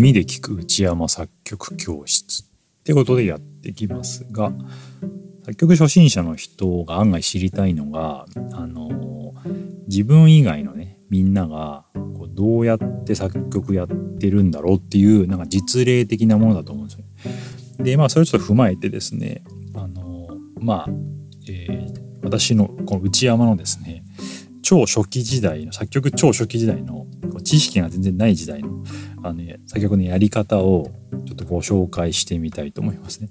耳で聞く内山作曲教室ってことでやってきますが作曲初心者の人が案外知りたいのがあの自分以外のねみんながこうどうやって作曲やってるんだろうっていうなんか実例的なものだと思うんですよ。でまあそれちょっと踏まえてですねあのまあ、えー、私のこの内山のですね超初期時代の作曲超初期時代の知識が全然ない時代のあの、ね、作曲のやり方をちょっとご紹介してみたいと思いますね。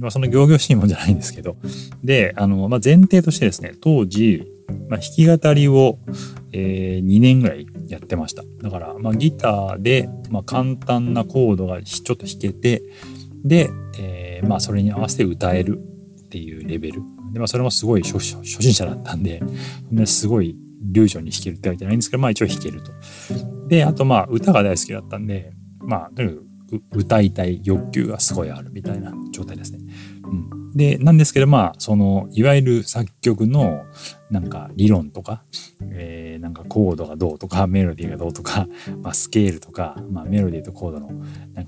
まあ、その行々しいもんじゃないんですけど。で、あの、まあ、前提としてですね、当時、まあ、弾き語りを、えー、2年ぐらいやってました。だから、まあ、ギターで、まあ、簡単なコードがちょっと弾けて、で、えー、まあ、それに合わせて歌えるっていうレベル。で、まあ、それもすごい初心者だったんで、すごい流暢に弾けるってわけじゃないんですけど、まあ一応弾けると。で、あとまあ歌が大好きだったんで、まあとにかく歌いたい欲求がすごいあるみたいな状態ですね。うん、でなんですけどまあそのいわゆる作曲のなんか理論とか、えー、なんかコードがどうとかメロディーがどうとか、まあ、スケールとか、まあ、メロディーとコードの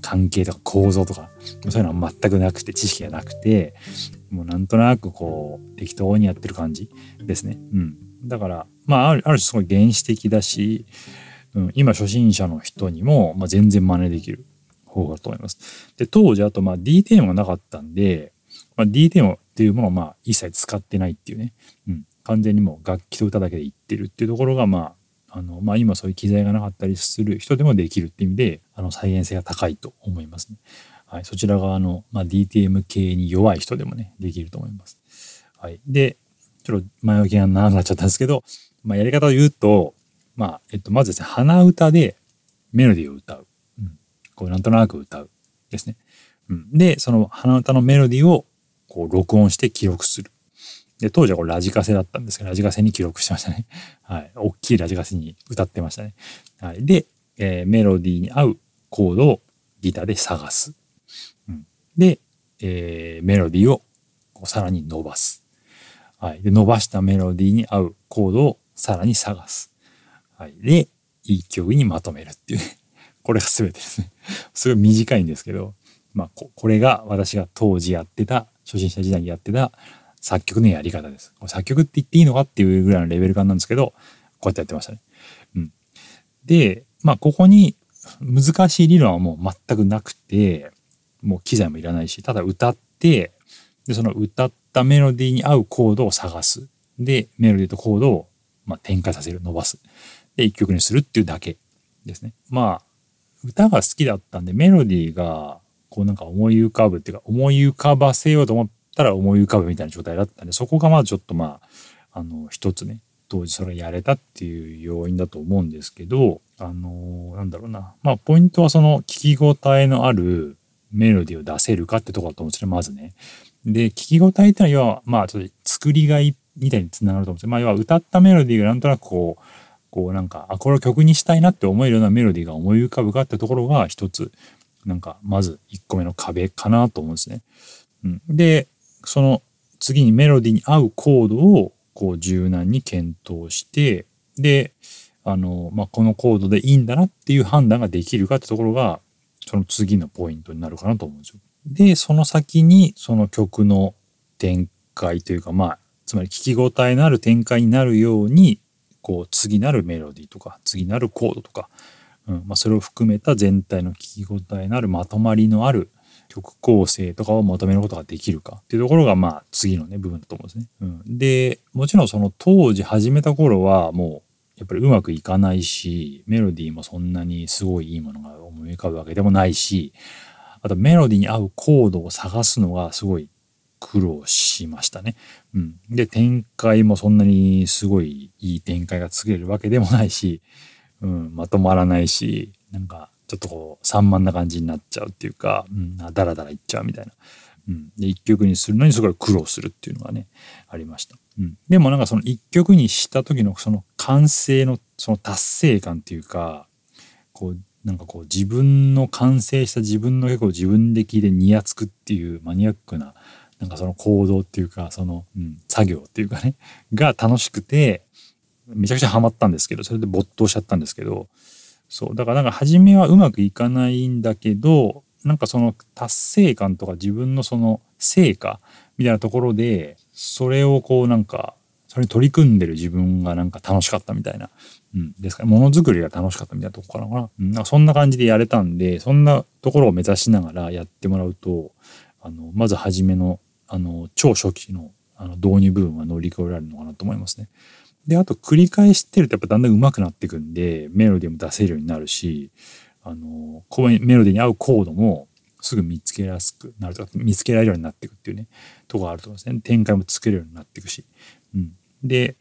関係とか構造とかそういうのは全くなくて知識がなくてもうなんとなくこう適当にやってる感じですね。うん、だからまああるある種すごい原始的だし、うん、今初心者の人にも、まあ、全然真似できる方法だと思います。で当時あとまあ D テーマがなかったんでまあ、D テーマっていうものをまあ一切使ってないっていうね、うん、完全にもう楽器と歌だけでいってるっていうところがまああのまあ、今そういう機材がなかったりする人でもできるっていう意味であの再現性が高いと思いますね。はい、そちら側の、まあ、DTM 系に弱い人でもねできると思います。はい、でちょっと前置きが長くなっちゃったんですけど、まあ、やり方を言うと、まあえっと、まずですね鼻歌でメロディーを歌う、うん、こうなんとなく歌うですね。うん、でその鼻歌のメロディーをこう録音して記録する。で、当時はこれラジカセだったんですけど、ラジカセに記録してましたね。はい。大きいラジカセに歌ってましたね。はい。で、えー、メロディーに合うコードをギターで探す。うん、で、えー、メロディーをこうさらに伸ばす。はい。で、伸ばしたメロディーに合うコードをさらに探す。はい。で、一曲にまとめるっていうね。これが全てですね。すごい短いんですけど、まあ、これが私が当時やってた初心者時代にやってた作曲のやり方です。作曲って言っていいのかっていうぐらいのレベル感なんですけど、こうやってやってましたね。うん。で、まあ、ここに難しい理論はもう全くなくて、もう機材もいらないし、ただ歌って、で、その歌ったメロディーに合うコードを探す。で、メロディーとコードを、まあ、展開させる、伸ばす。で、一曲にするっていうだけですね。まあ、歌が好きだったんで、メロディーがこうなんか思い浮かぶっていうか思い浮かばせようと思ったら思い浮かぶみたいな状態だったんでそこがまあちょっとまああの一つね当時それやれたっていう要因だと思うんですけどあのなんだろうなまあポイントはその聞き応えのあるメロディーを出せるかってとこだと思うんですねまずね。で聞き応えってのは要はまあちょっと作りがいみたいにつながると思うんですよ。まあ要は歌ったメロディーがなんとなくこうこうなんかあこれを曲にしたいなって思えるようなメロディーが思い浮かぶかってところが一つなんかまず1個目の壁かなと思うんですね。うん、でその次にメロディーに合うコードをこう柔軟に検討してであの、まあ、このコードでいいんだなっていう判断ができるかってところがその次のポイントになるかなと思うんですよ。でその先にその曲の展開というかまあつまり聞き応えのある展開になるようにこう次なるメロディーとか次なるコードとかうんまあ、それを含めた全体の聞き応えのあるまとまりのある曲構成とかをまとめることができるかっていうところがまあ次のね部分だと思うんですね。うん、でもちろんその当時始めた頃はもうやっぱりうまくいかないしメロディーもそんなにすごいいいものが思い浮かぶわけでもないしあとメロディーに合うコードを探すのがすごい苦労しましたね。うん、で展開もそんなにすごいいい展開が作れるわけでもないしうん、まとまらないしなんかちょっとこう散漫な感じになっちゃうっていうか、うん、ダラダラいっちゃうみたいな。うん、で一曲にするのにすごい苦労するっていうのがねありました。うん、でもなんかその一曲にした時のその完成のその達成感っていうかこうなんかこう自分の完成した自分の曲を自分で聴いてニヤつくっていうマニアックななんかその行動っていうかその、うん、作業っていうかねが楽しくてめちゃくちゃハマったんですけどそれで没頭しちゃったんですけどそうだからなんか初めはうまくいかないんだけどなんかその達成感とか自分のその成果みたいなところでそれをこうなんかそれに取り組んでる自分がなんか楽しかったみたいな、うん、ですからものづくりが楽しかったみたいなとこからかな,、うん、なんかそんな感じでやれたんでそんなところを目指しながらやってもらうとあのまず初めのあの超初期のあの導入部分は乗り越えられるのかなと思いますね。であと繰り返してるとやっぱだんだん上手くなっていくんでメロディーも出せるようになるしあのメロディーに合うコードもすぐ見つけやすくなるとか見つけられるようになっていくっていうねとこがあると思うんですね展開も作れるようになっていくし、うん、で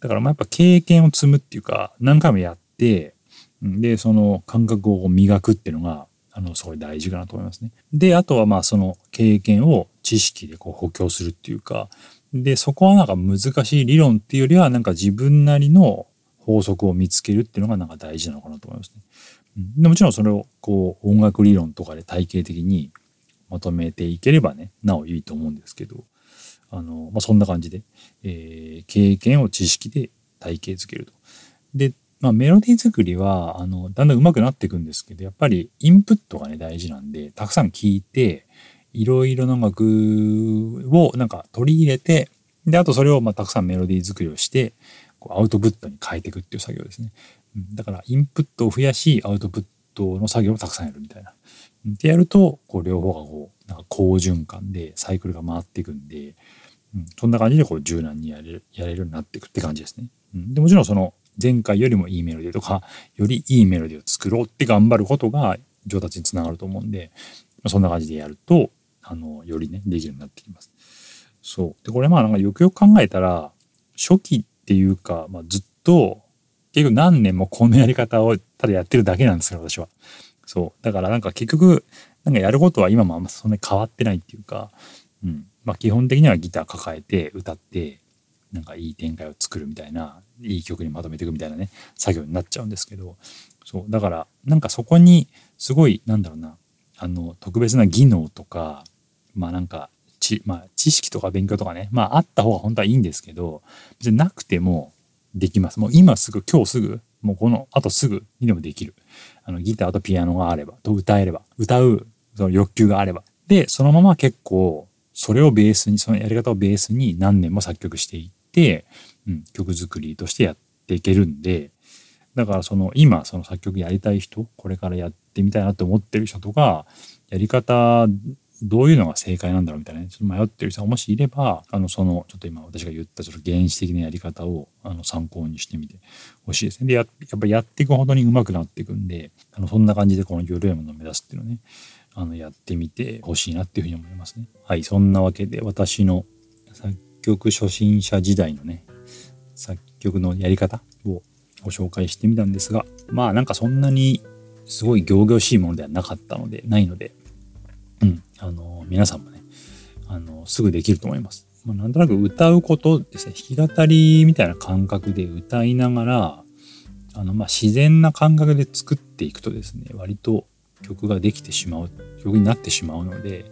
だからまあやっぱ経験を積むっていうか何回もやってでその感覚を磨くっていうのがあのすごい大事かなと思いますね。であとはまあその経験を知識でこう補強するっていうかでそこはなんか難しい理論っていうよりはなんか自分なりの法則を見つけるっていうのがなんか大事なのかなと思いますね。でもちろんそれをこう音楽理論とかで体系的にまとめていければねなおいいと思うんですけどあの、まあ、そんな感じで、えー、経験を知識で体系づけると。で、まあ、メロディー作りはあのだんだん上手くなっていくんですけどやっぱりインプットがね大事なんでたくさん聞いていろいろな音楽をなんか取り入れてであとそれをまあたくさんメロディー作りをしてこうアウトプットに変えていくっていう作業ですね。だからインプットを増やしアウトプットの作業をたくさんやるみたいな。でやるとこう両方がこうなんか好循環でサイクルが回っていくんで、うん、そんな感じでこう柔軟にやれるやれるようになっていくって感じですね。うん、でもちろんその前回よりもいいメロディーとかよりいいメロディーを作ろうって頑張ることが上達につながると思うんでそんな感じでやるとあのよりねできるようになってきます。そうでこれまあなんかよくよく考えたら初期っていうか、まあ、ずっと結局何年もこのやり方をただやってるだけなんですよ私は。そうだからなんか結局なんかやることは今もあんまそんなに変わってないっていうか、うんまあ、基本的にはギター抱えて歌ってなんかいい展開を作るみたいないい曲にまとめていくみたいなね作業になっちゃうんですけどそうだからなんかそこにすごいなんだろうなあの特別な技能とかまあなんか知,、まあ、知識とか勉強とかねまああった方が本当はいいんですけど別になくてもできます。もう今すぐ、今日すぐ、もうこの、あとすぐにでもできる。あの、ギターとピアノがあれば、と歌えれば、歌う、その欲求があれば。で、そのまま結構、それをベースに、そのやり方をベースに何年も作曲していって、うん、曲作りとしてやっていけるんで、だからその今その作曲やりたい人これからやってみたいなって思ってる人とかやり方どういうのが正解なんだろうみたいなね、ちょっと迷ってる人がもしいれば、あの、その、ちょっと今私が言ったちょっと原始的なやり方をあの参考にしてみてほしいですね。でや、やっぱりやっていくほどに上手くなっていくんで、あの、そんな感じでこの夜山のを目指すっていうのをね、あの、やってみてほしいなっていうふうに思いますね。はい、そんなわけで私の作曲初心者時代のね、作曲のやり方をご紹介してみたんですが、まあなんかそんなにすごい仰々しいものではなかったので、ないので、あの、皆さんもね、あの、すぐできると思います。まあ、なんとなく歌うことですね、弾き語りみたいな感覚で歌いながら、あの、まあ、自然な感覚で作っていくとですね、割と曲ができてしまう、曲になってしまうので、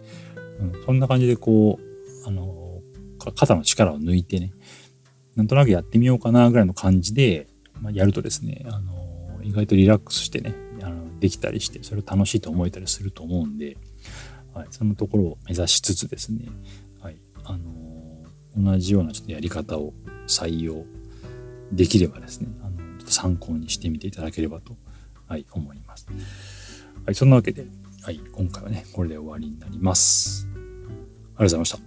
うん、そんな感じでこう、あの、肩の力を抜いてね、なんとなくやってみようかなぐらいの感じで、まあ、やるとですね、あの、意外とリラックスしてね、あのできたりして、それを楽しいと思えたりすると思うんで、はい、そのところを目指しつつですね、はいあのー、同じようなちょっとやり方を採用できればですね、あのちょっと参考にしてみていただければと、はい、思います。はい、そんなわけで、はい、今回はね、これで終わりになります。ありがとうございました。